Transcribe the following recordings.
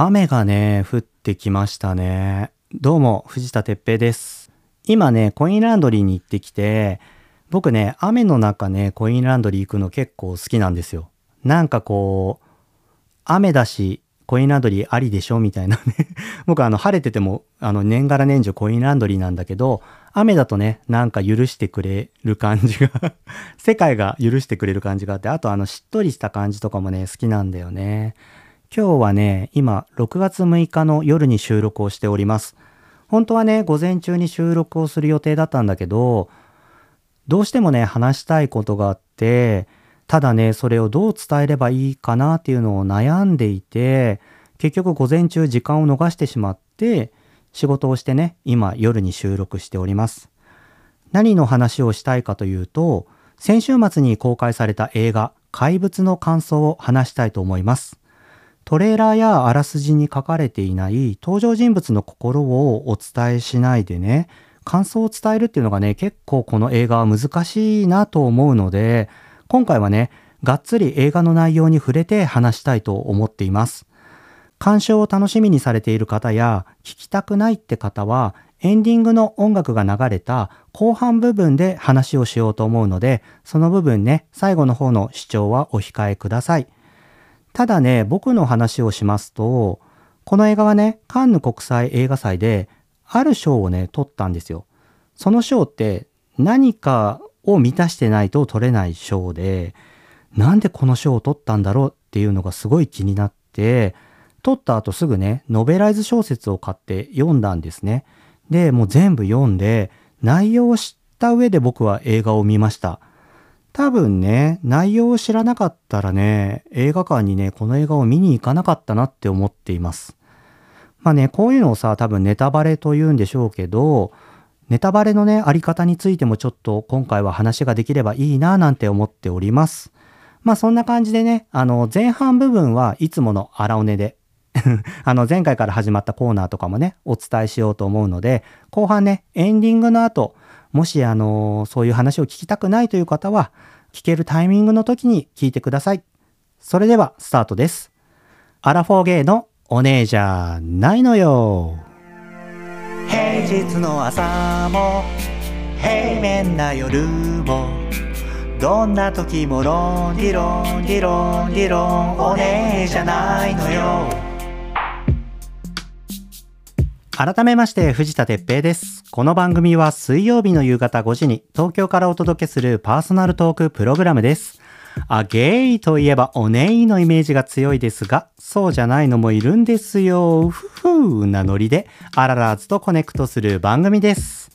雨がね、降ってきましたね。どうも、藤田哲平です。今ね、コインランドリーに行ってきて、僕ね、雨の中ね、コインランドリー行くの結構好きなんですよ。なんかこう、雨だし、コインランドリーありでしょ？みたいなね。僕あの、晴れてても、あの、年がら年中コインランドリーなんだけど、雨だとね、なんか許してくれる感じが、世界が許してくれる感じがあって、あとあの、しっとりした感じとかもね、好きなんだよね。今日はね、今、6月6日の夜に収録をしております。本当はね、午前中に収録をする予定だったんだけど、どうしてもね、話したいことがあって、ただね、それをどう伝えればいいかなっていうのを悩んでいて、結局午前中時間を逃してしまって、仕事をしてね、今夜に収録しております。何の話をしたいかというと、先週末に公開された映画、怪物の感想を話したいと思います。トレーラーやあらすじに書かれていない登場人物の心をお伝えしないでね、感想を伝えるっていうのがね、結構この映画は難しいなと思うので、今回はね、がっつり映画の内容に触れて話したいと思っています。鑑賞を楽しみにされている方や、聞きたくないって方は、エンディングの音楽が流れた後半部分で話をしようと思うので、その部分ね、最後の方の視聴はお控えください。ただね、僕の話をしますと、この映画はね、カンヌ国際映画祭で、ある賞をね、取ったんですよ。その賞って何かを満たしてないと取れない賞で、なんでこの賞を取ったんだろうっていうのがすごい気になって、取った後すぐね、ノベライズ小説を買って読んだんですね。で、もう全部読んで、内容を知った上で僕は映画を見ました。多分ね、内容を知らなかったらね、映画館にね、この映画を見に行かなかったなって思っています。まあね、こういうのをさ、多分ネタバレと言うんでしょうけど、ネタバレのね、あり方についてもちょっと今回は話ができればいいななんて思っております。まあそんな感じでね、あの、前半部分はいつもの荒尾根で、あの、前回から始まったコーナーとかもね、お伝えしようと思うので、後半ね、エンディングの後、もしあの、そういう話を聞きたくないという方は、聞けるタイミングの時に聞いてください。それでは、スタートです。アラフォーゲイのお姉じゃないのよ。平日の朝も平面な夜もどんな時もロンリロンリロンリロンお姉じゃないのよ改めまして藤田哲平ですこの番組は水曜日の夕方5時に東京からお届けするパーソナルトークプログラムですあ、ゲイといえばおねいのイメージが強いですが、そうじゃないのもいるんですよ。ふふーなノリで、あららーずとコネクトする番組です。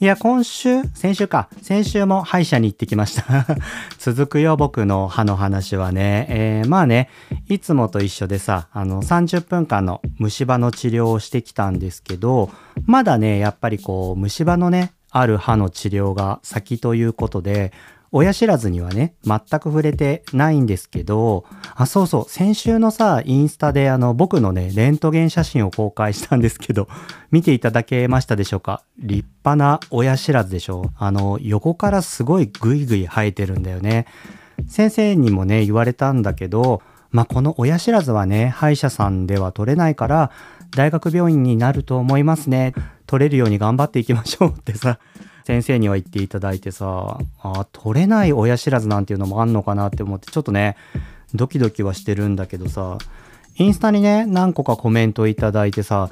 いや、今週、先週か、先週も歯医者に行ってきました。続くよ、僕の歯の話はね。えーまあね、いつもと一緒でさ、あの、30分間の虫歯の治療をしてきたんですけど、まだね、やっぱりこう、虫歯のね、ある歯の治療が先ということで、親知らずにはね、全く触れてないんですけど、あ、そうそう、先週のさ、インスタであの、僕のね、レントゲン写真を公開したんですけど、見ていただけましたでしょうか？立派な親知らずでしょあの、横からすごいグイグイ生えてるんだよね。先生にもね、言われたんだけど、まあ、この親知らずはね、歯医者さんでは取れないから、大学病院になると思いますね。取れるように頑張っていきましょうってさ、先生には言っていただいてさ、あ取れない親知らずなんていうのもあんのかなって思って、ちょっとね、ドキドキはしてるんだけどさ、インスタにね、何個かコメントいただいてさ、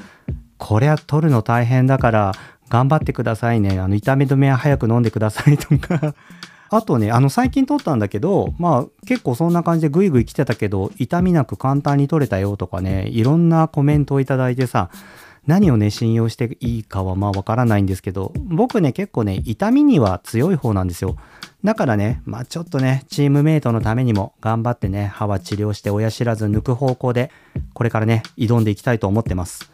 これは取るの大変だから、頑張ってくださいね。あの、痛み止めは早く飲んでくださいとか。あとね、あの、最近取ったんだけど、まあ、結構そんな感じでグイグイ来てたけど、痛みなく簡単に取れたよとかね、いろんなコメントをいただいてさ、何をね、信用していいかはまあわからないんですけど、僕ね、結構ね、痛みには強い方なんですよ。だからね、まあちょっとね、チームメイトのためにも頑張ってね、歯は治療して親知らず抜く方向で、これからね、挑んでいきたいと思ってます。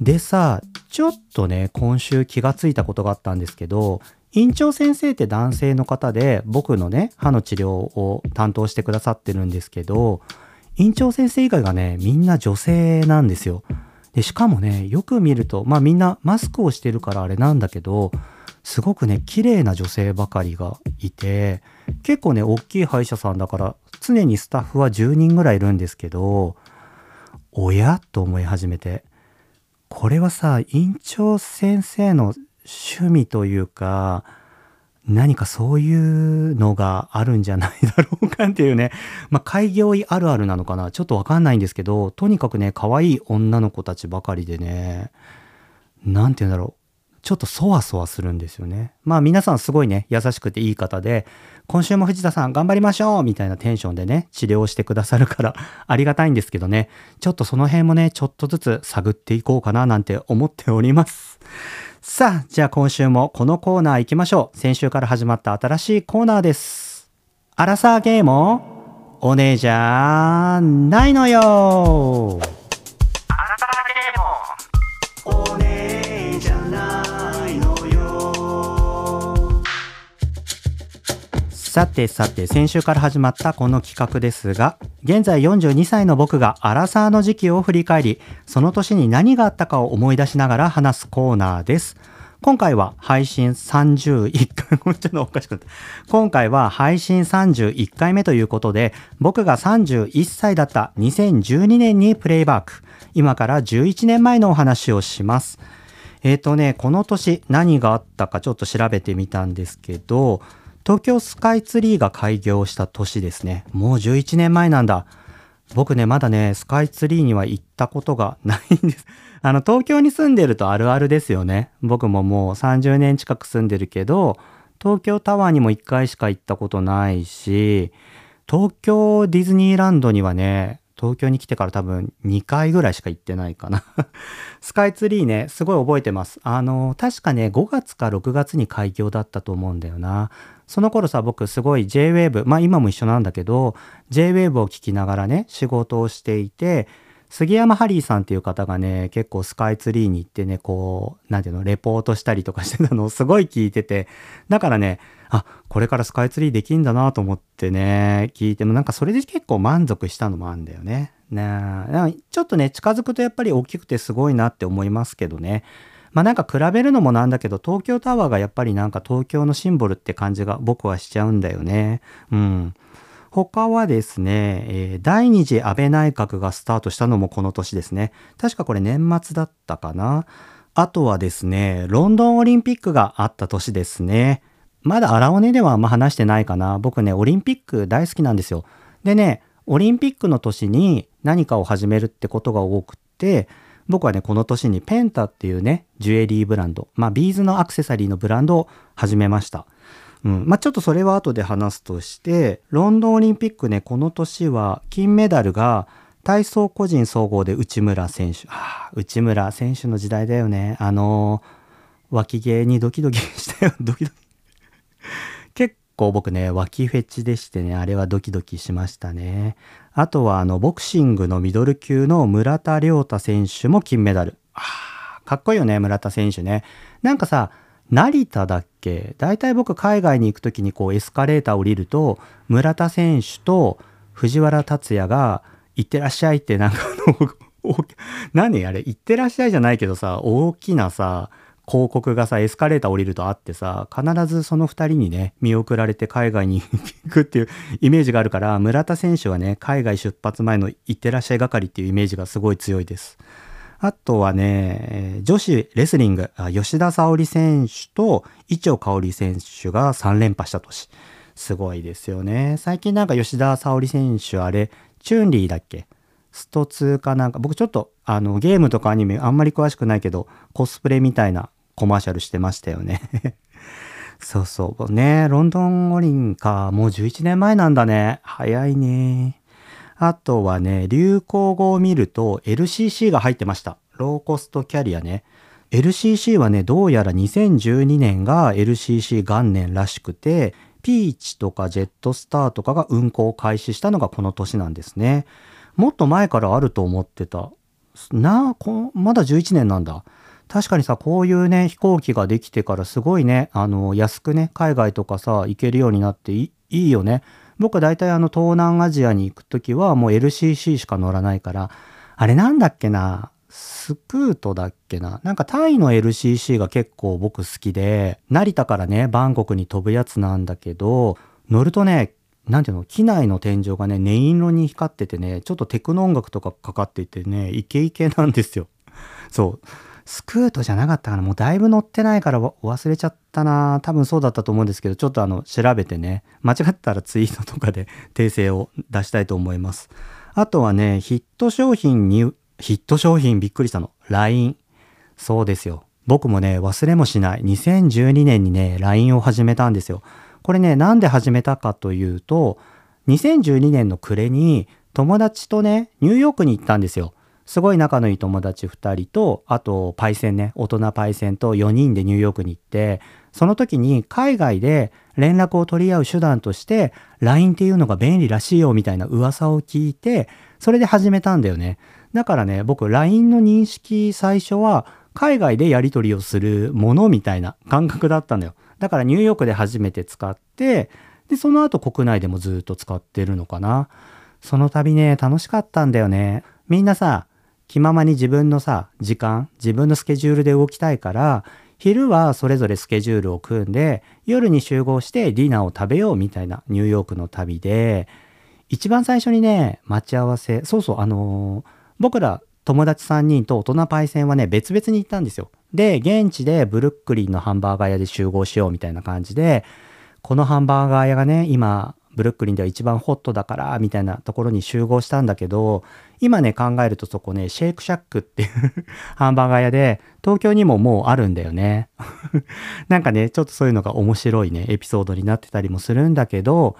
でさ、ちょっとね、今週気がついたことがあったんですけど、院長先生って男性の方で、僕のね、歯の治療を担当してくださってるんですけど、院長先生以外がね、みんな女性なんですよ。で、しかもね、よく見ると、まあみんなマスクをしてるからあれなんだけど、すごくね、綺麗な女性ばかりがいて、結構ね、大きい歯医者さんだから、常にスタッフは10人ぐらいいるんですけど、おやと思い始めて。これはさ、院長先生の趣味というか、何かそういうのがあるんじゃないだろうかっていうね。まあ、開業医あるあるなのかなちょっとわかんないんですけど、とにかくね、可愛い女の子たちばかりでね、なんて言うんだろう。ちょっとそわそわするんですよね。まあ皆さんすごいね、優しくていい方で、今週も藤田さん頑張りましょうみたいなテンションでね、治療してくださるから ありがたいんですけどね、ちょっとその辺もね、ちょっとずつ探っていこうかななんて思っております。さあ、じゃあ今週もこのコーナー行きましょう。先週から始まった新しいコーナーです。アラサーゲームお姉じゃないのよさてさて先週から始まったこの企画ですが現在42歳の僕がアラサーの時期を振り返りその年に何があったかを思い出しながら話すコーナーです今回は配信31回、ちょっとおかしくなった。今回は配信31回目ということで、僕が31歳だった2012年にプレイバック。今から11年前のお話をします。えっ、ー、とね、この年何があったかちょっと調べてみたんですけど、東京スカイツリーが開業した年ですね。もう11年前なんだ。僕ね、まだね、スカイツリーには行ったことがないんです。あの、東京に住んでるとあるあるですよね。僕ももう30年近く住んでるけど、東京タワーにも1回しか行ったことないし、東京ディズニーランドにはね、東京に来てから多分2回ぐらいしか行ってないかな スカイツリーね、すごい覚えてます。あの、確かね、5月か6月に開業だったと思うんだよな。その頃さ、僕すごい JWAVE、まあ今も一緒なんだけど、JWAVE を聞きながらね、仕事をしていて、杉山ハリーさんっていう方がね、結構スカイツリーに行ってね、こう、なんていうの、レポートしたりとかしてたのを すごい聞いてて、だからね、あ、これからスカイツリーできんだなと思ってね、聞いてもなんかそれで結構満足したのもあるんだよね。ねちょっとね、近づくとやっぱり大きくてすごいなって思いますけどね。まあなんか比べるのもなんだけど、東京タワーがやっぱりなんか東京のシンボルって感じが僕はしちゃうんだよね。うん。他はですね、えー、第二次安倍内閣がスタートしたのもこの年ですね。確かこれ年末だったかな。あとはですね、ロンドンオリンピックがあった年ですね。まだ荒尾根ではあんま話してないかな。僕ね、オリンピック大好きなんですよ。でね、オリンピックの年に何かを始めるってことが多くって、僕はね、この年にペンタっていうね、ジュエリーブランド、まあ、ビーズのアクセサリーのブランドを始めました。うん。まあ、ちょっとそれは後で話すとして、ロンドンオリンピックね、この年は金メダルが体操個人総合で内村選手。ああ、内村選手の時代だよね。あのー、脇毛にドキドキしたよ。ドキドキ。結構僕ね、脇フェチでしてね、あれはドキドキしましたね。あとはあの、ボクシングのミドル級の村田亮太選手も金メダル。ああ、かっこいいよね、村田選手ね。なんかさ、成田だっけ？大体僕海外に行く時にこうエスカレーター降りると、村田選手と藤原達也が、行ってらっしゃいってなんかあの、何あれ、行ってらっしゃいじゃないけどさ、大きなさ、広告がさ、エスカレーター降りるとあってさ、必ずその2人にね、見送られて海外に行くっていう イメージがあるから、村田選手はね、海外出発前の行ってらっしゃい係っていうイメージがすごい強いです。あとはね、女子レスリング、吉田沙保里選手と伊調香織選手が3連覇した年。すごいですよね。最近なんか吉田沙保里選手あれ、チュンリーだっけ？スト2かなんか、僕ちょっとあのゲームとかアニメあんまり詳しくないけど、コスプレみたいなコマーシャルしてましたよね そうそう。ね、ロンドン五輪か。もう11年前なんだね。早いね。あとはね、流行語を見ると LCC が入ってました。ローコストキャリアね。LCC はね、どうやら2012年が LCC 元年らしくて、ピーチとかジェットスターとかが運行を開始したのがこの年なんですね。もっと前からあると思ってた。なあ、まだ11年なんだ。確かにさ、こういうね、飛行機ができてからすごいね、あの、安くね、海外とかさ、行けるようになっていいよね。僕大体あの、東南アジアに行くときはもう LCC しか乗らないから、あれなんだっけな、スクートだっけな。なんかタイの LCC が結構僕好きで、成田からね、バンコクに飛ぶやつなんだけど、乗るとね、なんていうの、機内の天井がね、音色に光っててね、ちょっとテクノ音楽とかかかっていてね、イケイケなんですよ。そう。スクートじゃなかったかなもうだいぶ乗ってないから忘れちゃったな多分そうだったと思うんですけど、ちょっとあの、調べてね、間違ったらツイートとかで 訂正を出したいと思います。あとはね、ヒット商品に、ヒット商品びっくりしたの。LINE。そうですよ。僕もね、忘れもしない。2012年にね、LINE を始めたんですよ。これね、なんで始めたかというと、2012年の暮れに友達とね、ニューヨークに行ったんですよ。すごい仲のいい友達2人と、あとパイセンね、大人パイセンと4人でニューヨークに行って、その時に海外で連絡を取り合う手段として LINE っていうのが便利らしいよみたいな噂を聞いて、それで始めたんだよね。だからね、僕 LINE の認識最初は海外でやり取りをするものみたいな感覚だったのよ。だからニューヨークで初めて使って、で、その後国内でもずっと使ってるのかな。その度ね、楽しかったんだよね。みんなさ、気ままに自分のさ、時間、自分のスケジュールで動きたいから、昼はそれぞれスケジュールを組んで、夜に集合してディナーを食べようみたいなニューヨークの旅で、一番最初にね、待ち合わせ、そうそう、あのー、僕ら友達3人と大人パイセンはね、別々に行ったんですよ。で、現地でブルックリンのハンバーガー屋で集合しようみたいな感じで、このハンバーガー屋がね、今、ブルックリンでは一番ホットだから、みたいなところに集合したんだけど、今ね、考えるとそこね、シェイクシャックっていう ハンバーガー屋で、東京にももうあるんだよね。なんかね、ちょっとそういうのが面白いね、エピソードになってたりもするんだけど、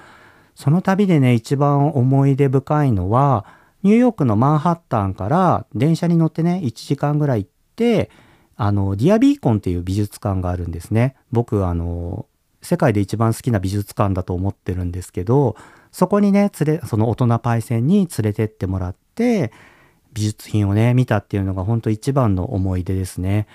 その旅でね、一番思い出深いのは、ニューヨークのマンハッタンから電車に乗ってね、1時間ぐらい行って、あの、ディアビーコンっていう美術館があるんですね。僕、あの、世界で一番好きな美術館だと思ってるんですけど、そこにね、連れ、その大人パイセンに連れてってもらって、美術品をね、見たっていうのが本当一番の思い出ですね。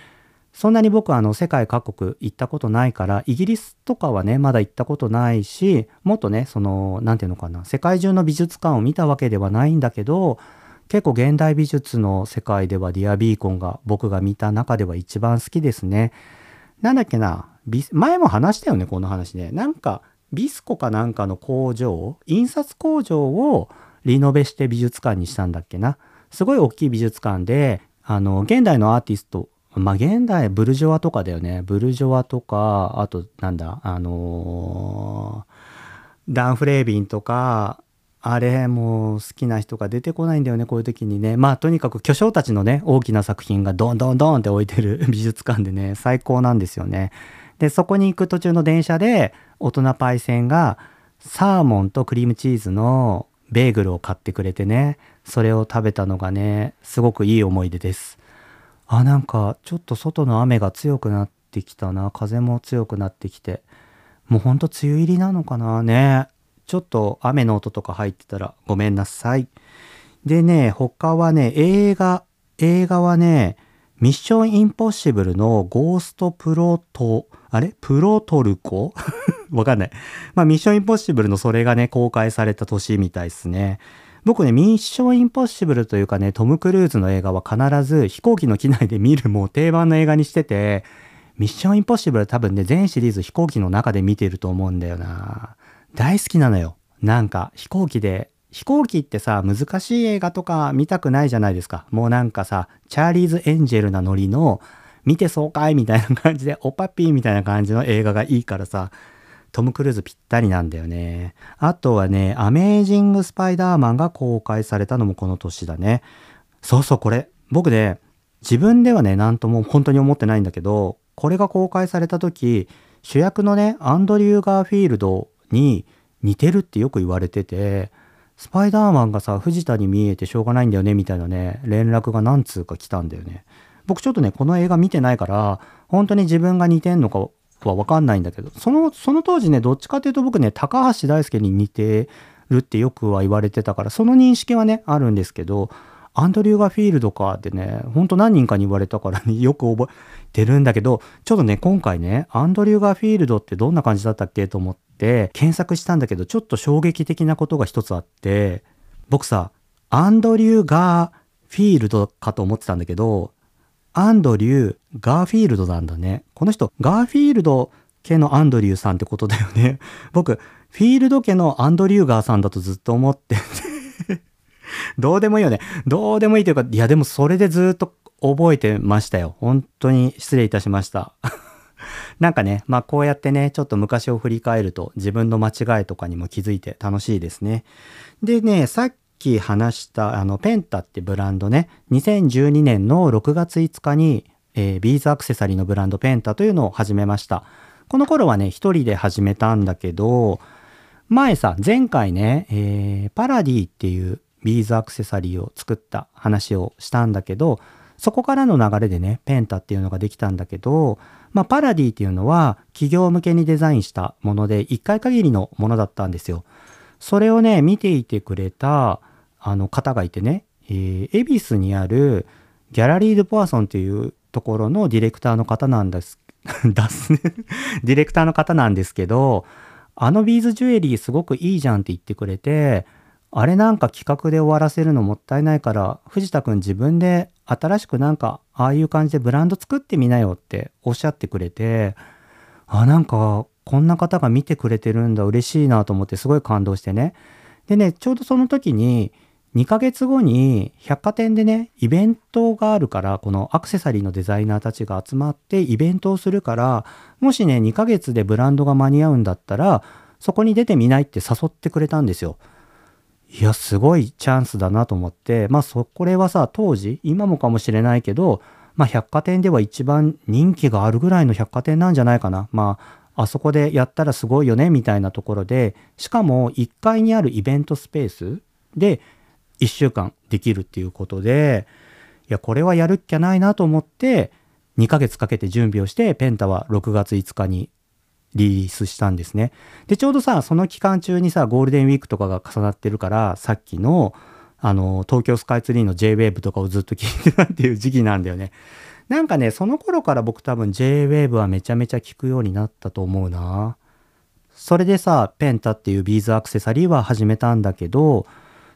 そんなに僕あの世界各国行ったことないから、イギリスとかはね、まだ行ったことないし、もっとね、その、なんていうのかな、世界中の美術館を見たわけではないんだけど、結構現代美術の世界ではディアビーコンが僕が見た中では一番好きですね。なんだっけな、前も話したよね、この話ね。なんか、ビスコかなんかの工場、印刷工場をリノベして美術館にしたんだっけな。すごい大きい美術館で、あの、現代のアーティスト、まあ、現代、ブルジョワとかだよね。ブルジョワとか、あと、なんだ、あのー、ダン・フレービンとか、あれ、もう好きな人が出てこないんだよね、こういう時にね。まあ、とにかく巨匠たちのね、大きな作品がドンドンドンって置いてる 美術館でね、最高なんですよね。で、そこに行く途中の電車で、大人パイセンが、サーモンとクリームチーズのベーグルを買ってくれてね、それを食べたのがね、すごくいい思い出です。あ、なんか、ちょっと外の雨が強くなってきたな。風も強くなってきて。もうほんと梅雨入りなのかなね。ちょっと雨の音とか入ってたらごめんなさい。でね、他はね、映画、映画はね、ミッションインポッシブルのゴーストプロト、あれ？プロトルコ？わかんない。まあ、ミッションインポッシブルのそれがね、公開された年みたいですね。僕ね、ミッションインポッシブルというかね、トム・クルーズの映画は必ず飛行機の機内で見るもう定番の映画にしてて、ミッションインポッシブル多分ね、全シリーズ飛行機の中で見てると思うんだよな。大好きなのよ。なんか飛行機で飛行機ってさ、難しい映画とか見たくないじゃないですか。もうなんかさ、チャーリーズ・エンジェルなノリの、見てそうかいみたいな感じで、おパピーみたいな感じの映画がいいからさ、トム・クルーズぴったりなんだよね。あとはね、アメージング・スパイダーマンが公開されたのもこの年だね。そうそう、これ。僕ね、自分ではね、なんとも本当に思ってないんだけど、これが公開された時、主役のね、アンドリュー・ガーフィールドに似てるってよく言われてて、スパイダーマンがさ、藤田に見えてしょうがないんだよね、みたいなね、連絡が何通か来たんだよね。僕ちょっとね、この映画見てないから、本当に自分が似てんのかはわかんないんだけど、その、その当時ね、どっちかっていうと僕ね、高橋大輔に似てるってよくは言われてたから、その認識はね、あるんですけど、アンドリュー・ガフィールドかってね、ほんと何人かに言われたからね、よく覚えてるんだけど、ちょっとね、今回ね、アンドリュー・ガフィールドってどんな感じだったっけと思って、検索したんだけど、ちょっと衝撃的なことが一つあって、僕さ、アンドリュー・ガーフィールドかと思ってたんだけど、アンドリュー・ガーフィールドなんだね。この人、ガーフィールド家のアンドリューさんってことだよね。僕、フィールド家のアンドリューガーさんだとずっと思ってて どうでもいいよね。どうでもいいというか、いやでもそれでずっと覚えてましたよ。本当に失礼いたしました。なんかね、まあこうやってね、ちょっと昔を振り返ると自分の間違いとかにも気づいて楽しいですね。でね、さっき話したあのペンタってブランドね、2012年の6月5日に、えー、ビーズアクセサリーのブランドペンタというのを始めました。この頃はね、一人で始めたんだけど、前さ、前回ね、えー、パラディっていうビーズアクセサリーを作った話をしたんだけど、そこからの流れでね、ペンタっていうのができたんだけど、まあ、パラディっていうのは企業向けにデザインしたもので、一回限りのものだったんですよ。それをね、見ていてくれた、あの方がいてね、えー、恵比寿にあるギャラリー・ド・ポアソンっていうところのディレクターの方なんです、だすねディレクターの方なんですけど、あのビーズジュエリーすごくいいじゃんって言ってくれて、あれなんか企画で終わらせるのもったいないから、藤田くん自分で新しくなんか、ああいう感じでブランド作ってみなよっておっしゃってくれて、あ、なんか、こんな方が見てくれてるんだ、嬉しいなと思ってすごい感動してね。でね、ちょうどその時に、2ヶ月後に百貨店でね、イベントがあるから、このアクセサリーのデザイナーたちが集まってイベントをするから、もしね、2ヶ月でブランドが間に合うんだったら、そこに出てみないって誘ってくれたんですよ。いや、すごいチャンスだなと思って、まあそ、これはさ、当時、今もかもしれないけど、まあ百貨店では一番人気があるぐらいの百貨店なんじゃないかな。まあ、あそこでやったらすごいよね、みたいなところで、しかも1階にあるイベントスペースで、1週間できるっていうことで、いや、これはやるっきゃないなと思って、2ヶ月かけて準備をして、ペンタは6月5日にリリースしたんですね。で、ちょうどさ、その期間中にさ、ゴールデンウィークとかが重なってるから、さっきの、あの、東京スカイツリーの JWAVE とかをずっと聞いてたっていう時期なんだよね。なんかね、その頃から僕多分 JWAVE はめちゃめちゃ聞くようになったと思うな。それでさ、ペンタっていうビーズアクセサリーは始めたんだけど、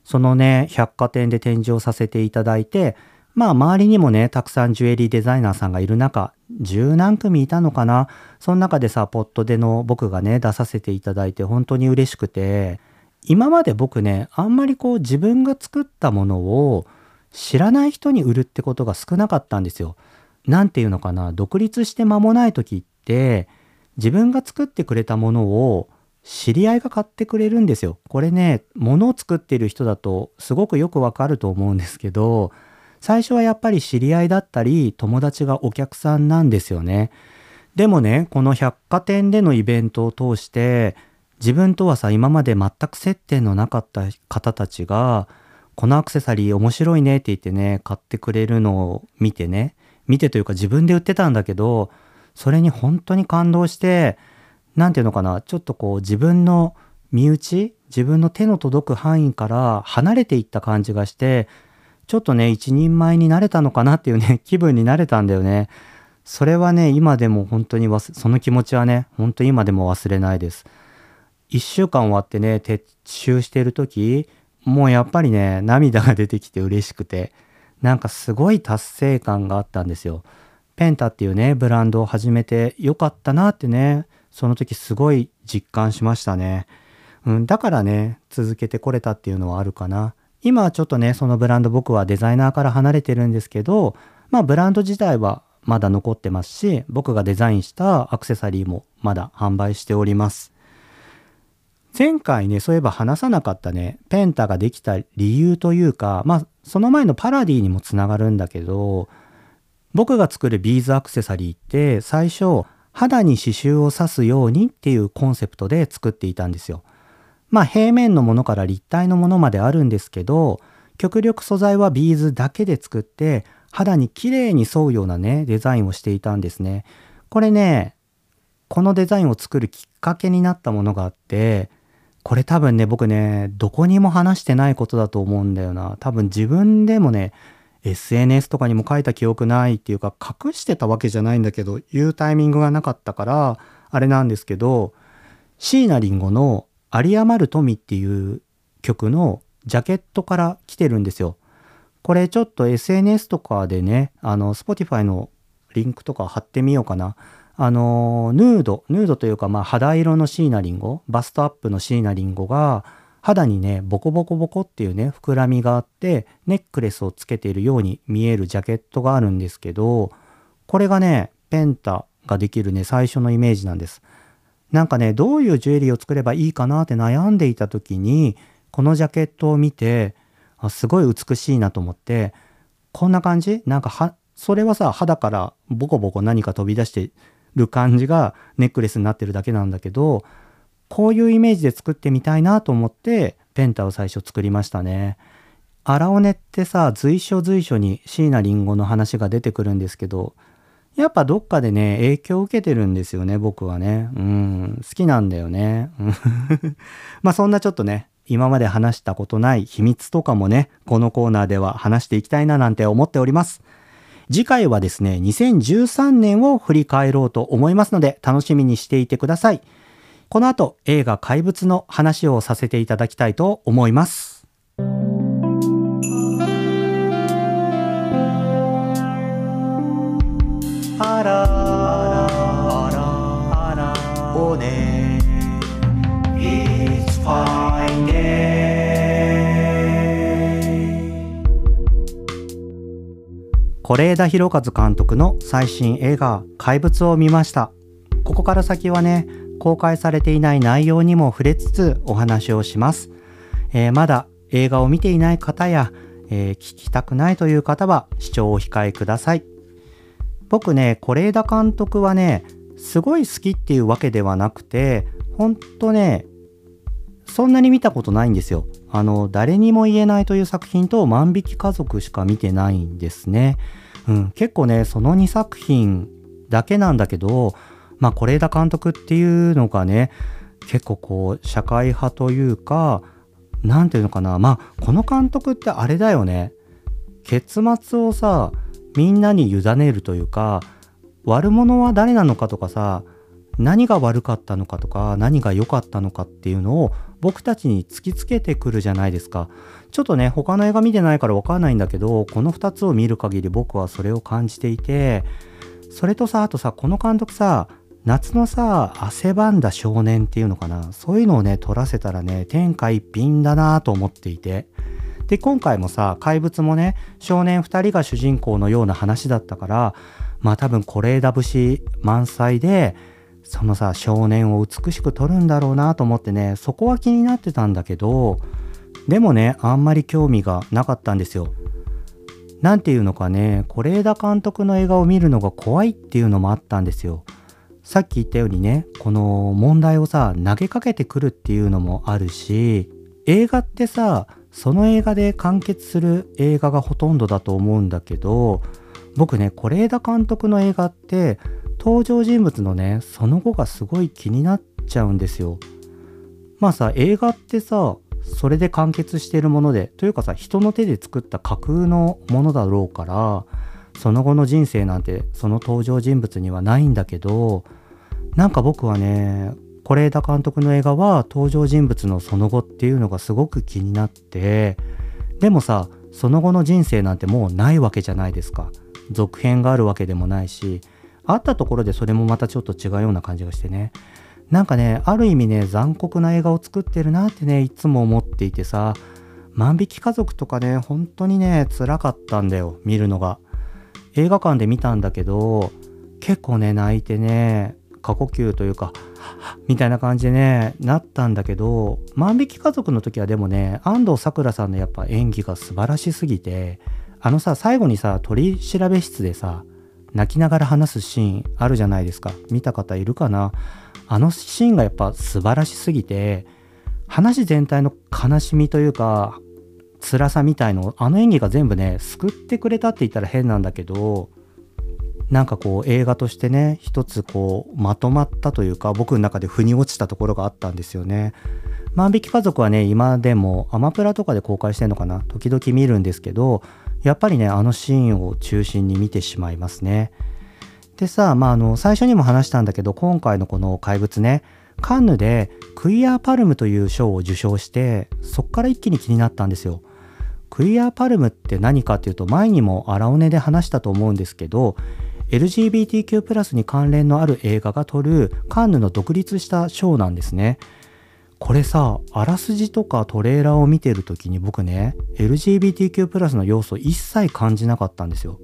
そのね、百貨店で展示をさせていただいて、まあ周りにもね、たくさんジュエリーデザイナーさんがいる中、十何組いたのかな？その中でさ、ポットでの僕がね、出させていただいて本当に嬉しくて、今まで僕ね、あんまりこう自分が作ったものを知らない人に売るってことが少なかったんですよ。なんていうのかな、独立して間もない時って、自分が作ってくれたものを知り合いが買ってくれるんですよ。これね、物を作っている人だとすごくよくわかると思うんですけど、最初はやっぱり知り合いだったり、友達がお客さんなんですよね。でもね、この百貨店でのイベントを通して、自分とはさ、今まで全く接点のなかった方たちが、このアクセサリー面白いねって言ってね、買ってくれるのを見てね、見てというか自分で売ってたんだけど、それに本当に感動して、何て言うのかな、ちょっとこう自分の身内、自分の手の届く範囲から離れていった感じがして、ちょっとね、一人前になれたのかなっていうね、気分になれたんだよね。それはね、今でも本当にその気持ちはね、本当今でも忘れないです。一週間終わってね、撤収してる時、もうやっぱりね、涙が出てきて嬉しくて、なんかすごい達成感があったんですよ。ペンタっていうね、ブランドを始めてよかったなってね、その時すごい実感しましたね。うん、だからね、続けてこれたっていうのはあるかな。今はちょっとね、そのブランド僕はデザイナーから離れてるんですけど、まあブランド自体はまだ残ってますし、僕がデザインしたアクセサリーもまだ販売しております。前回ね、そういえば話さなかったね、ペンタができた理由というか、まあその前のパラディにもつながるんだけど、僕が作るビーズアクセサリーって最初、肌に刺繍を刺すようにっていうコンセプトで作っていたんですよ。まあ平面のものから立体のものまであるんですけど、極力素材はビーズだけで作って肌に綺麗に沿うようなね、デザインをしていたんですね。これね、このデザインを作るきっかけになったものがあって、これ多分ね、僕ね、どこにも話してないことだと思うんだよな。多分自分でもね、SNS とかにも書いた記憶ないっていうか隠してたわけじゃないんだけど言うタイミングがなかったからあれなんですけど椎名林檎の「有り余る富」っていう曲のジャケットから来てるんですよ。これちょっと SNS とかでねあの Spotify のリンクとか貼ってみようかな。あのヌードヌードというかまあ肌色の椎名林檎バストアップの椎名林檎が肌にねボコボコボコっていうね膨らみがあってネックレスをつけているように見えるジャケットがあるんですけどこれがねペンタができるね最初のイメージなんですなんかねどういうジュエリーを作ればいいかなって悩んでいた時にこのジャケットを見てあすごい美しいなと思ってこんな感じ？なんかはそれはさ肌からボコボコ何か飛び出してる感じがネックレスになってるだけなんだけどこういうイメージで作ってみたいなと思ってペンタを最初作りましたね。荒尾根ってさ随所随所に椎名林檎の話が出てくるんですけどやっぱどっかでね影響を受けてるんですよね僕はね。うん。好きなんだよね。まあそんなちょっとね今まで話したことない秘密とかもねこのコーナーでは話していきたいななんて思っております。次回はですね2013年を振り返ろうと思いますので楽しみにしていてください。この後映画怪物の話をさせていただきたいと思います。あらあらあらおね。It's fine day 是枝裕和監督の最新映画「怪物」を見ました。ここから先はね公開されていない内容にも触れつつお話をします、えー、まだ映画を見ていない方や、えー、聞きたくないという方は視聴をお控えください。僕ね是枝監督はねすごい好きっていうわけではなくてほんとねそんなに見たことないんですよ。あの誰にも言えないという作品と万引き家族しか見てないんですね。うん、結構ねその2作品だけなんだけどまあ是枝監督っていうのがね結構こう社会派というか何ていうのかなまあこの監督ってあれだよね結末をさみんなに委ねるというか悪者は誰なのかとかさ何が悪かったのかとか何が良かったのかっていうのを僕たちに突きつけてくるじゃないですか。ちょっとね他の映画見てないから分かんないんだけどこの2つを見る限り僕はそれを感じていてそれとさあとさこの監督さ夏のさ汗ばんだ少年っていうのかな。そういうのをね撮らせたらね天下一品だなと思っていて。で今回もさ怪物もね少年2人が主人公のような話だったからまあ多分是枝節満載でそのさ少年を美しく撮るんだろうなと思ってねそこは気になってたんだけどでもねあんまり興味がなかったんですよ。なんていうのかね是枝監督の映画を見るのが怖いっていうのもあったんですよ。さっき言ったようにねこの問題をさ投げかけてくるっていうのもあるし映画ってさその映画で完結する映画がほとんどだと思うんだけど僕ね是枝監督の映画って登場人物のねその後がすごい気になっちゃうんですよ。まあさ映画ってさそれで完結してるものでというかさ人の手で作った架空のものだろうからその後の人生なんてその登場人物にはないんだけどなんか僕はね是枝監督の映画は登場人物のその後っていうのがすごく気になってでもさその後の人生なんてもうないわけじゃないですか。続編があるわけでもないしあったところでそれもまたちょっと違うような感じがしてね。なんかねある意味ね残酷な映画を作ってるなってねいつも思っていてさ万引き家族とかね本当にね辛かったんだよ見るのが。映画館で見たんだけど結構ね泣いてね過呼吸というかみたいな感じでねなったんだけど万引き家族の時はでもね安藤サクラさんのやっぱ演技が素晴らしすぎてあのさ最後にさ取り調べ室でさ泣きながら話すシーンあるじゃないですか。見た方いるかな。あのシーンがやっぱ素晴らしすぎて話全体の悲しみというか辛さみたいのあの演技が全部ね救ってくれたって言ったら変なんだけどなんかこう映画としてね一つこうまとまったというか僕の中で腑に落ちたところがあったんですよね。万引き家族はね今でもアマプラとかで公開してんのかな？時々見るんですけどやっぱりねあのシーンを中心に見てしまいますね。でさまああの最初にも話したんだけど今回のこの怪物ねカンヌでクイアパルムという賞を受賞してそっから一気に気になったんですよ。クイアパルムって何かっていうと前にも荒尾根で話したと思うんですけど LGBTQ+ に関連のある映画が撮るカンヌの独立した賞なんですね。これさ、あらすじとかトレーラーを見てる時に僕ね、LGBTQ+ の要素一切感じなかったんですよ。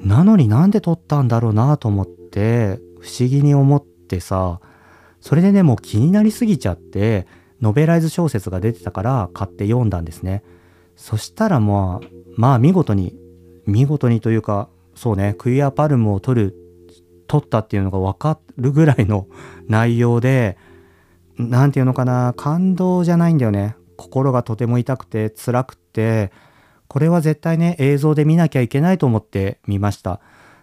なのになんで撮ったんだろうなと思って不思議に思ってさ、それでね、もう気になりすぎちゃって、ノベライズ小説が出てたから買って読んだんですね。そしたらまあ、まあ見事に、見事にというか、そうね、クイアパルムを取る、取ったっていうのがわかるぐらいの 内容で、なんていうのかな、感動じゃないんだよね。心がとても痛くて辛くて、これは絶対ね、映像で見なきゃいけないと思って見ました。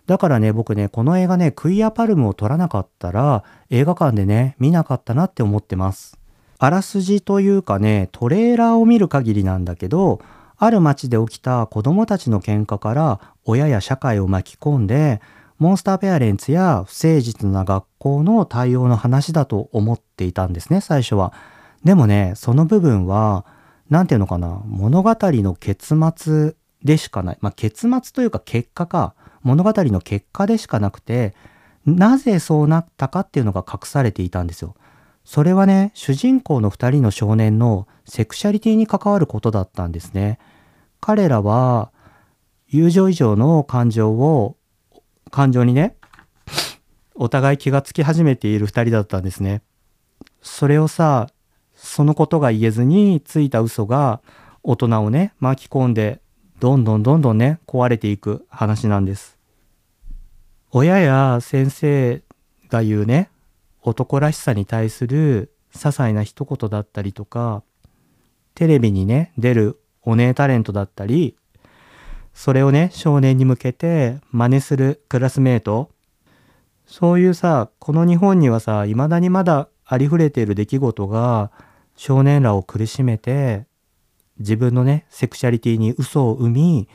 だからね、僕ね、この映画ね、クイアパルムを撮らなかったら、映画館でね、見なかったなって思ってます。あらすじというかね、トレーラーを見る限りなんだけど、ある町で起きた子供たちの喧嘩から親や社会を巻き込んで、モンスターペアレンツや不誠実な学校の対応の話だと思っていたんですね、最初は。でもね、その部分は、何て言うのかな、物語の結末でしかない。まあ、結末というか結果か、物語の結果でしかなくて、なぜそうなったかっていうのが隠されていたんですよ。それはね、主人公の2人の少年のセクシャリティに関わることだったんですね。彼らは友情以上の感情を、感情にね、お互い気がつき始めている2人だったんですね。それをさ、そのことが言えずについた嘘が大人をね、巻き込んで、どんどんどんどんね、壊れていく話なんです。親や先生が言うね、男らしさに対する些細な一言だったりとか、テレビにね、出るお姉タレントだったり、それをね、少年に向けて真似するクラスメート、そういうさ、この日本にはさ、未だにまだありふれている出来事が少年らを苦しめて、自分のね、セクシャリティに嘘を生み、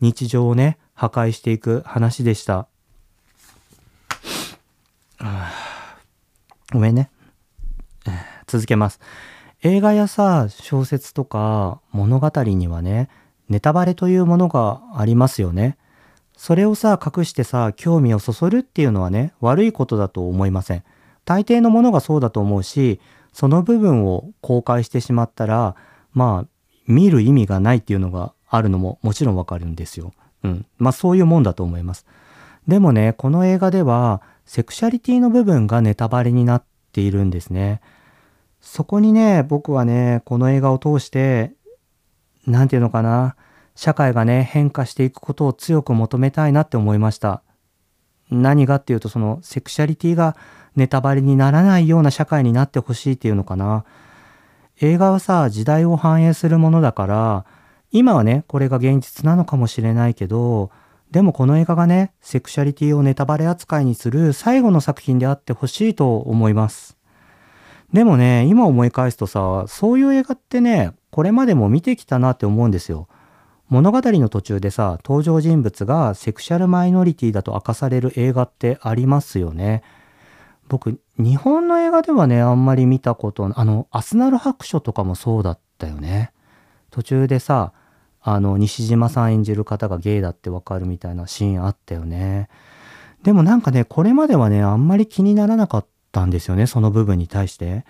日常をね、破壊していく話でした。ごめんね。続けます。映画やさ、小説とか物語にはね、ネタバレというものがありますよね。それをさ、隠してさ、興味をそそるっていうのはね、悪いことだと思いません。大抵のものがそうだと思うし、その部分を公開してしまったら、まあ、見る意味がないっていうのがあるのももちろんわかるんですよ。うん。まあそういうもんだと思います。でもね、この映画では、セクシャリティの部分がネタバレになっているんですね。そこにね、僕はね、この映画を通して、何て言うのかな、社会がね、変化していくことを強く求めたいなって思いました。何がっていうと、そのセクシャリティがネタバレにならないような社会になってほしいっていうのかな。映画はさ、時代を反映するものだから、今はね、これが現実なのかもしれないけど、でもこの映画がね、セクシャリティをネタバレ扱いにする最後の作品であってほしいと思います。でもね、今思い返すとさ、そういう映画ってね、これまでも見てきたなって思うんですよ。物語の途中でさ、登場人物がセクシャルマイノリティだと明かされる映画ってありますよね。僕、日本の映画ではね、あんまり見たこと、あの、アスナル白書とかもそうだったよね。途中でさ、あの西島さん演じる方がゲイだってわかるみたいなシーンあったよね。でもなんかね、これまではね、あんまり気にならなかったんですよね、その部分に対して。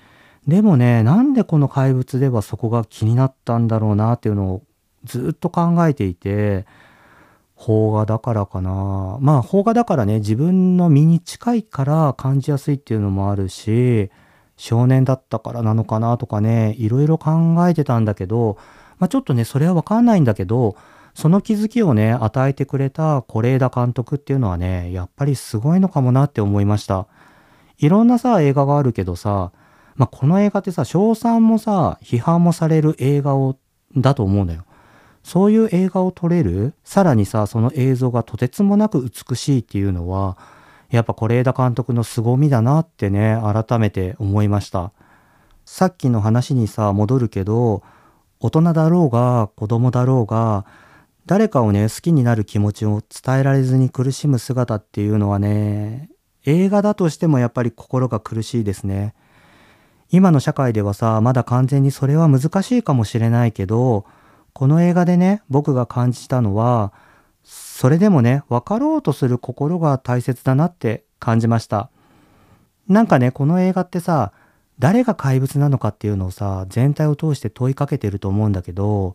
でもね、なんでこの怪物ではそこが気になったんだろうなっていうのをずっと考えていて、邦画だからかな。まあ、邦画だからね、自分の身に近いから感じやすいっていうのもあるし、少年だったからなのかなとかね、いろいろ考えてたんだけど、まあ、ちょっとね、それはわかんないんだけど、その気づきをね、与えてくれた是枝監督っていうのはね、やっぱりすごいのかもなって思いました。いろんなさ、映画があるけどさ、まあ、この映画ってさ、賞賛もさ、批判もされる映画を、だと思うんだよ。そういう映画を撮れる、さらにさ、その映像がとてつもなく美しいっていうのは、やっぱ是枝監督の凄みだなってね、改めて思いました。さっきの話にさ、戻るけど、大人だろうが子供だろうが誰かをね好きになる気持ちを伝えられずに苦しむ姿っていうのはね映画だとしてもやっぱり心が苦しいですね今の社会ではさまだ完全にそれは難しいかもしれないけどこの映画でね僕が感じたのはそれでもね、分かろうとする心が大切だなって感じました。なんかね、この映画ってさ、誰が怪物なのかっていうのをさ、全体を通して問いかけてると思うんだけど、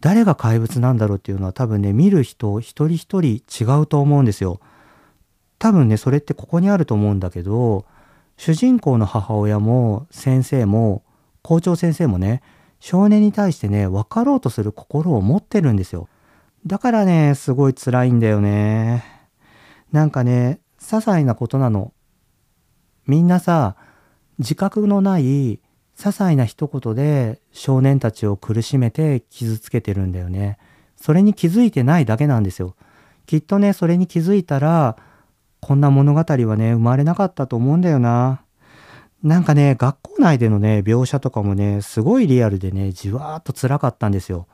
誰が怪物なんだろうっていうのは多分ね、見る人一人一人違うと思うんですよ。多分ね、それってここにあると思うんだけど、主人公の母親も先生も校長先生もね、少年に対してね、分かろうとする心を持ってるんですよ。だからね、すごい辛いんだよね。なんかね、些細なことなの。みんなさ、自覚のない些細な一言で少年たちを苦しめて傷つけてるんだよね。それに気づいてないだけなんですよ。きっとね、それに気づいたら、こんな物語はね、生まれなかったと思うんだよな。なんかね、学校内でのね、描写とかもね、すごいリアルでね、じわーっと辛かったんですよ。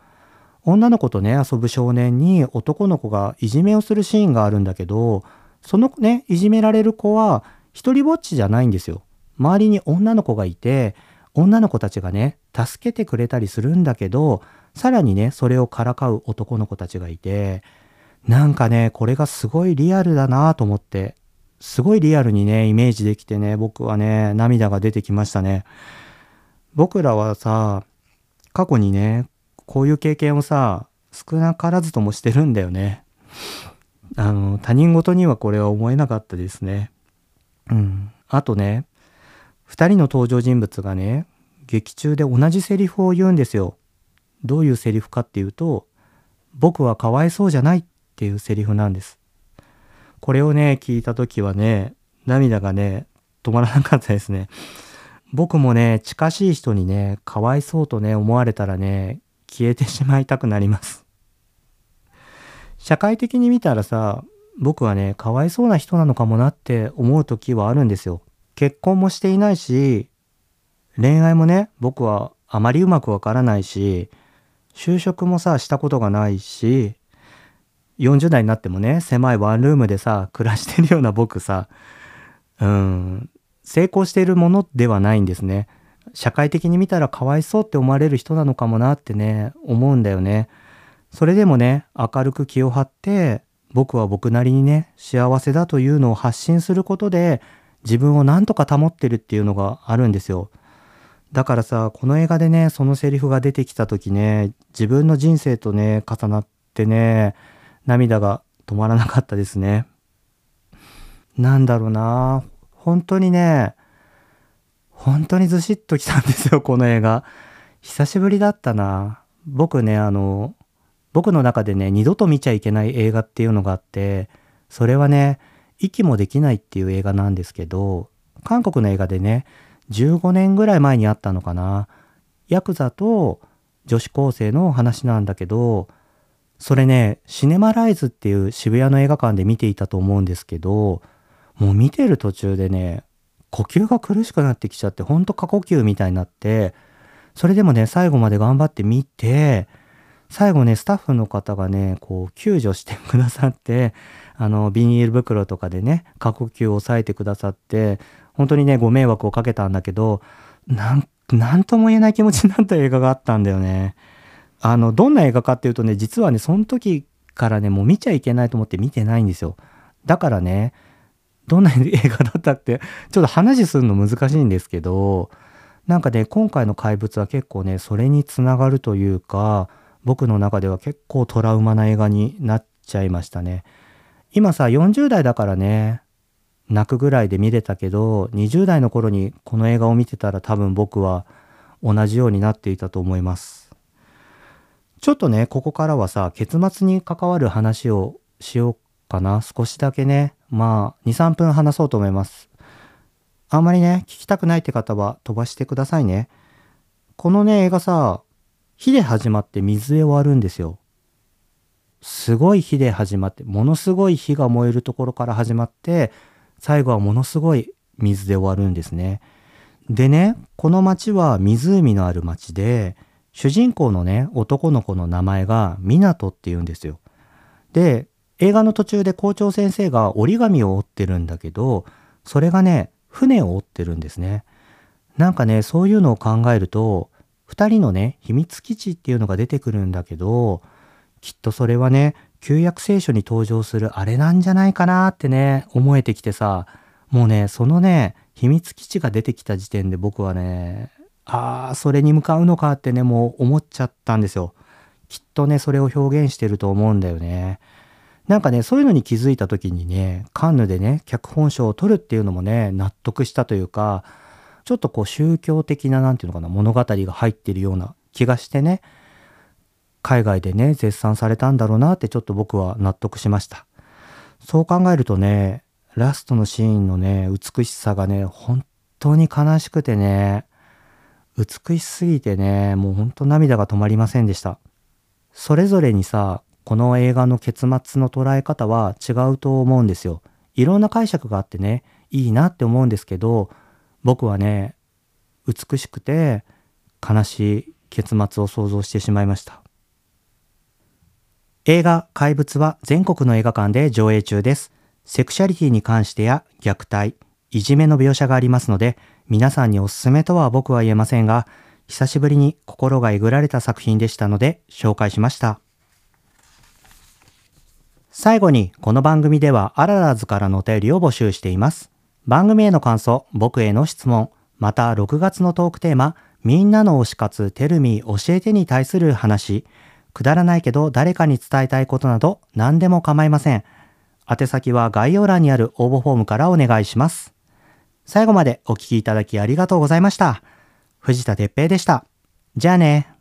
女の子とね、遊ぶ少年に男の子がいじめをするシーンがあるんだけど、そのね、いじめられる子は一人ぼっちじゃないんですよ。周りに女の子がいて、女の子たちがね、助けてくれたりするんだけど、さらにね、それをからかう男の子たちがいて、なんかね、これがすごいリアルだなと思って、すごいリアルにね、イメージできてね、僕はね、涙が出てきましたね。僕らはさ、過去にね、こういう経験をさ、少なからずともしてるんだよね。あの、他人事にはこれは思えなかったですね。うん。あとね、二人の登場人物がね、劇中で同じセリフを言うんですよ。どういうセリフかっていうと、僕はかわいそうじゃないってていうセリフなんです。これをね、聞いた時はね、涙がね、止まらなかったですね。僕もね、近しい人にね、かわいそうとね、思われたらね、消えてしまいたくなります。社会的に見たらさ、僕はね、かわいそうな人なのかもなって思う時はあるんですよ。結婚もしていないし、恋愛もね、僕はあまりうまくわからないし、就職もさ、したことがないし、40代になってもね、狭いワンルームでさ、暮らしてるような僕さ、うん、成功しているものではないんですね。社会的に見たらかわいそうって思われる人なのかもなってね、思うんだよね。それでもね、明るく気を張って、僕は僕なりにね、幸せだというのを発信することで、自分をなんとか保ってるっていうのがあるんですよ。だからさ、この映画でね、そのセリフが出てきた時ね、自分の人生とね、重なってね、涙が止まらなかったですね。なんだろうな本当にね、本当にずしっときたんですよ、この映画。久しぶりだったな。僕ね、あの、僕の中でね、二度と見ちゃいけない映画っていうのがあって、それはね、息もできないっていう映画なんですけど、韓国の映画でね、15年ぐらい前にあったのかな。ヤクザと女子高生の話なんだけど、それね、シネマライズっていう渋谷の映画館で見ていたと思うんですけど、もう見てる途中でね、呼吸が苦しくなってきちゃって、ほんと過呼吸みたいになって、それでもね、最後まで頑張って見て、最後ね、スタッフの方がね、こう、救助してくださって、あの、ビニール袋とかでね、過呼吸を抑えてくださって、本当にね、ご迷惑をかけたんだけど、なん、なんとも言えない気持ちになった映画があったんだよね。あの、どんな映画かっていうとね、実はね、その時からね、もう見ちゃいけないと思って見てないんですよ。だからね、どんな映画だったって、ちょっと話するの難しいんですけど、なんかね、今回の怪物は結構ね、それにつながるというか、僕の中では結構トラウマな映画になっちゃいましたね。今さ、40代だからね、泣くぐらいで見れたけど、20代の頃にこの映画を見てたら多分僕は同じようになっていたと思います。ちょっとね、ここからはさ、結末に関わる話をしようかな。少しだけね。まあ、2、3分話そうと思います。あんまりね、聞きたくないって方は飛ばしてくださいね。このね、映画さ、火で始まって水で終わるんですよ。すごい火で始まって、ものすごい火が燃えるところから始まって、最後はものすごい水で終わるんですね。でね、この町は湖のある町で、主人公のね、男の子の名前が湊って言うんですよ。で、映画の途中で校長先生が折り紙を折ってるんだけど、それがね、船を折ってるんですね。なんかね、そういうのを考えると、二人のね、秘密基地っていうのが出てくるんだけど、きっとそれはね、旧約聖書に登場するあれなんじゃないかなってね、思えてきてさ、もうね、そのね、秘密基地が出てきた時点で僕はね、ああ、それに向かうのかってね、もう思っちゃったんですよ。きっとね、それを表現してると思うんだよね。なんかね、そういうのに気づいた時にね、カンヌでね、脚本賞を取るっていうのもね、納得したというか、ちょっとこう宗教的な、なんていうのかな、物語が入ってるような気がしてね、海外でね、絶賛されたんだろうなってちょっと僕は納得しました。そう考えるとね、ラストのシーンのね、美しさがね、本当に悲しくてね、美しすぎてね、もうほんと涙が止まりませんでした。それぞれにさ、この映画の結末の捉え方は違うと思うんですよ。いろんな解釈があってね、いいなって思うんですけど、僕はね、美しくて悲しい結末を想像してしまいました。映画怪物は全国の映画館で上映中です。セクシャリティに関してや虐待、いじめの描写がありますので、皆さんにおすすめとは僕は言えませんが、久しぶりに心がえぐられた作品でしたので紹介しました。最後に、この番組ではアララズからのお便りを募集しています。番組への感想、僕への質問、また6月のトークテーマ、みんなの推し活、テルミー教えてに対する話、くだらないけど誰かに伝えたいことなど何でも構いません。宛先は概要欄にある応募フォームからお願いします。最後までお聴きいただきありがとうございました。藤田哲平でした。じゃあね。